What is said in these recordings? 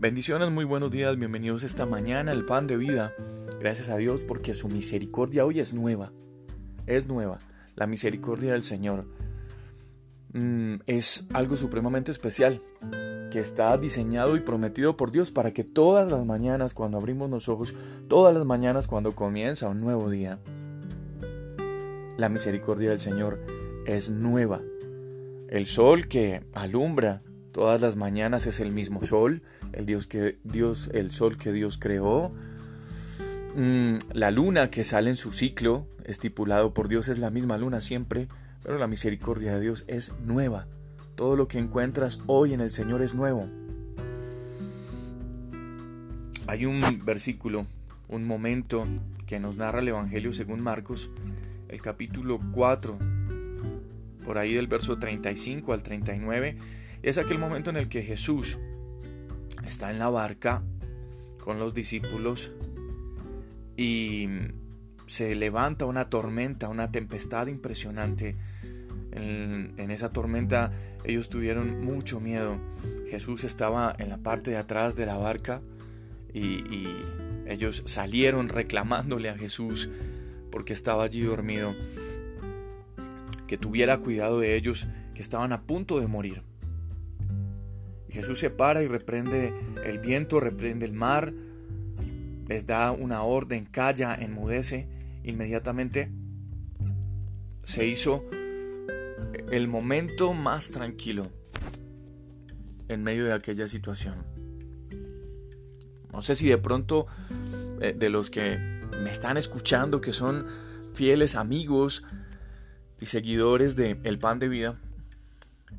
Bendiciones, muy buenos días, bienvenidos esta mañana al pan de vida. Gracias a Dios porque su misericordia hoy es nueva. Es nueva. La misericordia del Señor mm, es algo supremamente especial que está diseñado y prometido por Dios para que todas las mañanas cuando abrimos los ojos, todas las mañanas cuando comienza un nuevo día, la misericordia del Señor es nueva. El sol que alumbra todas las mañanas es el mismo sol, el Dios que Dios, el sol que Dios creó. Mm, la luna que sale en su ciclo, estipulado por Dios, es la misma luna siempre, pero la misericordia de Dios es nueva. Todo lo que encuentras hoy en el Señor es nuevo. Hay un versículo, un momento que nos narra el Evangelio según Marcos, el capítulo 4, por ahí del verso 35 al 39, es aquel momento en el que Jesús está en la barca con los discípulos y se levanta una tormenta, una tempestad impresionante. En, esa tormenta ellos tuvieron mucho miedo. Jesús estaba en la parte de atrás de la barca y ellos salieron reclamándole a Jesús porque estaba allí dormido, que tuviera cuidado de ellos, que estaban a punto de morir. Jesús se para y reprende el viento, reprende el mar, les da una orden, calla, enmudece. Inmediatamente se hizo el momento más tranquilo en medio de aquella situación. No sé si de pronto eh, de los que me están escuchando, que son fieles amigos y seguidores de El Pan de Vida,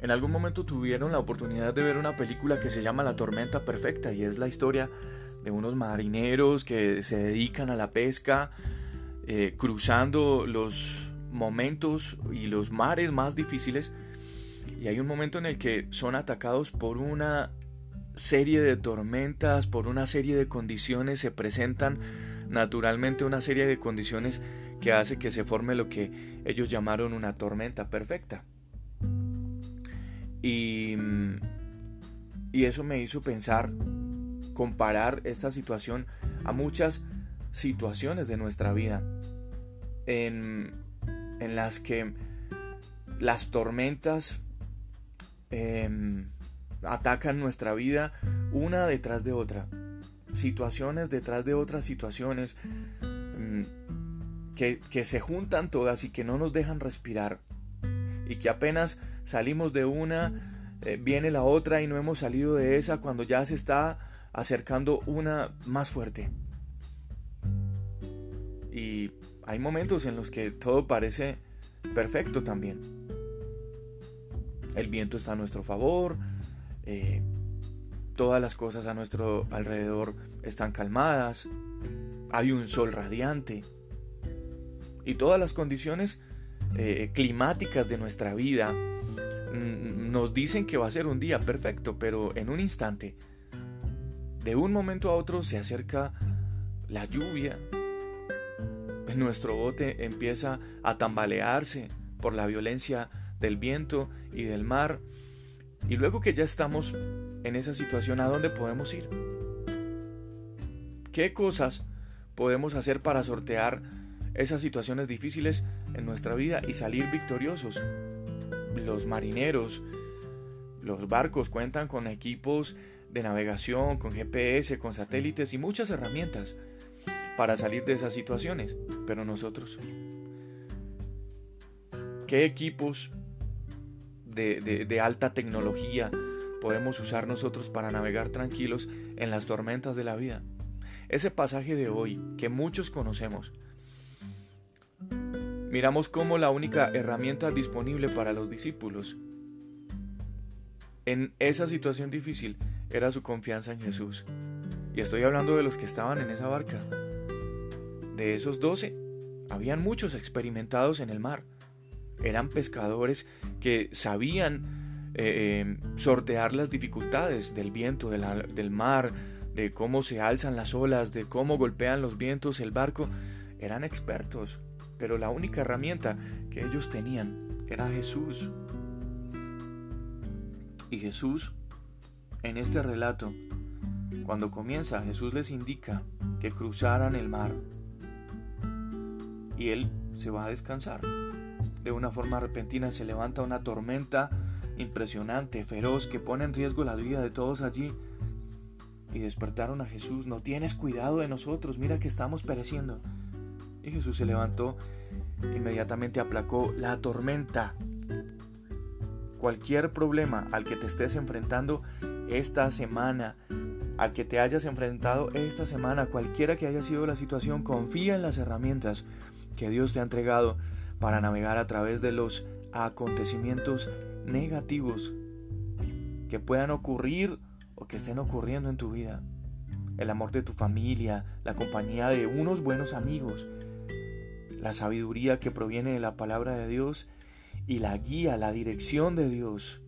en algún momento tuvieron la oportunidad de ver una película que se llama La Tormenta Perfecta y es la historia de unos marineros que se dedican a la pesca, eh, cruzando los momentos y los mares más difíciles. Y hay un momento en el que son atacados por una serie de tormentas, por una serie de condiciones, se presentan naturalmente una serie de condiciones que hace que se forme lo que ellos llamaron una tormenta perfecta. Y, y eso me hizo pensar, comparar esta situación a muchas situaciones de nuestra vida en, en las que las tormentas em, atacan nuestra vida una detrás de otra. Situaciones detrás de otras situaciones mm, que, que se juntan todas y que no nos dejan respirar y que apenas salimos de una, eh, viene la otra y no hemos salido de esa cuando ya se está acercando una más fuerte. Y hay momentos en los que todo parece perfecto también. El viento está a nuestro favor, eh, todas las cosas a nuestro alrededor están calmadas, hay un sol radiante y todas las condiciones eh, climáticas de nuestra vida Mm, nos dicen que va a ser un día perfecto, pero en un instante, de un momento a otro se acerca la lluvia. Nuestro bote empieza a tambalearse por la violencia del viento y del mar. Y luego que ya estamos en esa situación, ¿a dónde podemos ir? ¿Qué cosas podemos hacer para sortear esas situaciones difíciles en nuestra vida y salir victoriosos? Los marineros, los barcos cuentan con equipos de navegación, con GPS, con satélites y muchas herramientas para salir de esas situaciones. Pero nosotros, ¿qué equipos de, alta tecnología podemos usar nosotros para navegar tranquilos en las tormentas de la vida? Ese pasaje de hoy que muchos conocemos, miramos cómo la única herramienta disponible para los discípulos en esa situación difícil era su confianza en Jesús. Y estoy hablando de los que estaban en esa barca. De esos doce, habían muchos experimentados en el mar. Eran pescadores que sabían eh, eh, sortear las dificultades del viento, del mar, de cómo se alzan las olas, de cómo golpean los vientos el barco. Eran expertos pero la única herramienta que ellos tenían era Jesús. Y Jesús, en este relato, Cuando comienza, Jesús les indica que cruzaran el mar y él se va a descansar. De una forma repentina se levanta una tormenta impresionante, feroz, que pone en riesgo la vida de todos allí. Y despertaron a Jesús, no tienes cuidado de nosotros, mira que estamos pereciendo. Y Jesús se levantó, inmediatamente aplacó la tormenta. Cualquier problema al que te estés enfrentando esta semana, al que te hayas enfrentado esta semana, cualquiera que haya sido la situación, confía en las herramientas que Dios te ha entregado para navegar a través de los acontecimientos negativos que puedan ocurrir o que estén ocurriendo en tu vida. El amor de tu familia, la compañía de unos buenos amigos, la sabiduría que proviene de la palabra de Dios y la guía, la dirección de Dios.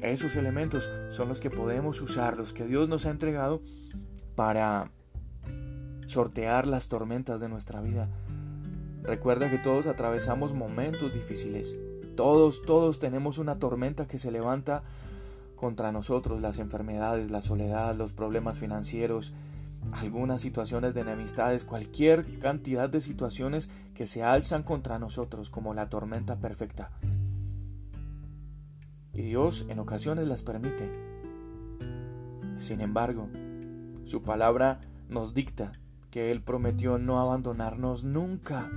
Esos elementos son los que podemos usar, los que Dios nos ha entregado para sortear las tormentas de nuestra vida, Recuerda que todos atravesamos momentos difíciles. Todos, todos tenemos una tormenta que se levanta contra nosotros, las enfermedades, la soledad, los problemas financieros, algunas situaciones de enemistades, cualquier cantidad de situaciones que se alzan contra nosotros como la tormenta perfecta. Y Dios en ocasiones las permite. Sin embargo, su palabra nos dicta que Él prometió no abandonarnos nunca.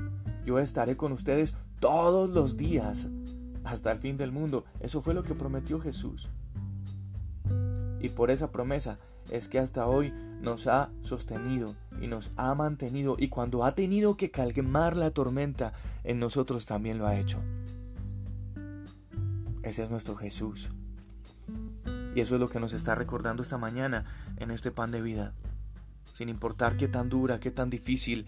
Yo estaré con ustedes todos los días hasta el fin del mundo. Eso fue lo que prometió Jesús. Y por esa promesa es que hasta hoy nos ha sostenido y nos ha mantenido y cuando ha tenido que calmar la tormenta en nosotros también lo ha hecho. Ese es nuestro Jesús. Y eso es lo que nos está recordando esta mañana en este pan de vida sin importar qué tan dura, qué tan difícil,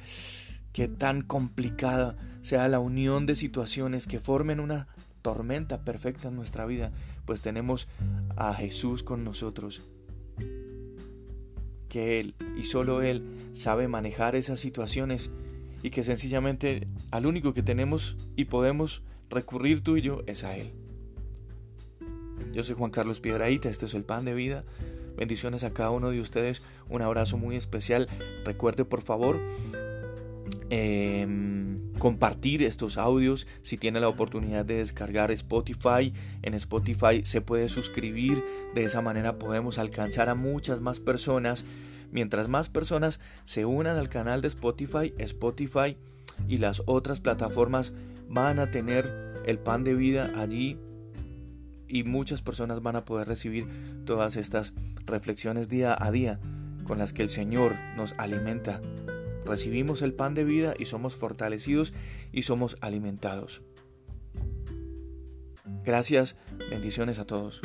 qué tan complicada sea la unión de situaciones que formen una tormenta perfecta en nuestra vida, pues tenemos a Jesús con nosotros. Que Él y solo Él sabe manejar esas situaciones y que sencillamente al único que tenemos y podemos recurrir tú y yo es a Él. Yo soy Juan Carlos Piedraíta, este es el pan de vida. Bendiciones a cada uno de ustedes. Un abrazo muy especial. Recuerde por favor em, compartir estos audios. Si tiene la oportunidad de descargar Spotify, en Spotify se puede suscribir. De esa manera podemos alcanzar a muchas más personas. Mientras más personas se unan al canal de Spotify, Spotify y las otras plataformas van a tener el pan de vida allí y muchas personas van a poder recibir todas estas reflexiones día a día con las que el Señor nos alimenta. Recibimos el pan de vida y somos fortalecidos y somos alimentados. Gracias, bendiciones a todos.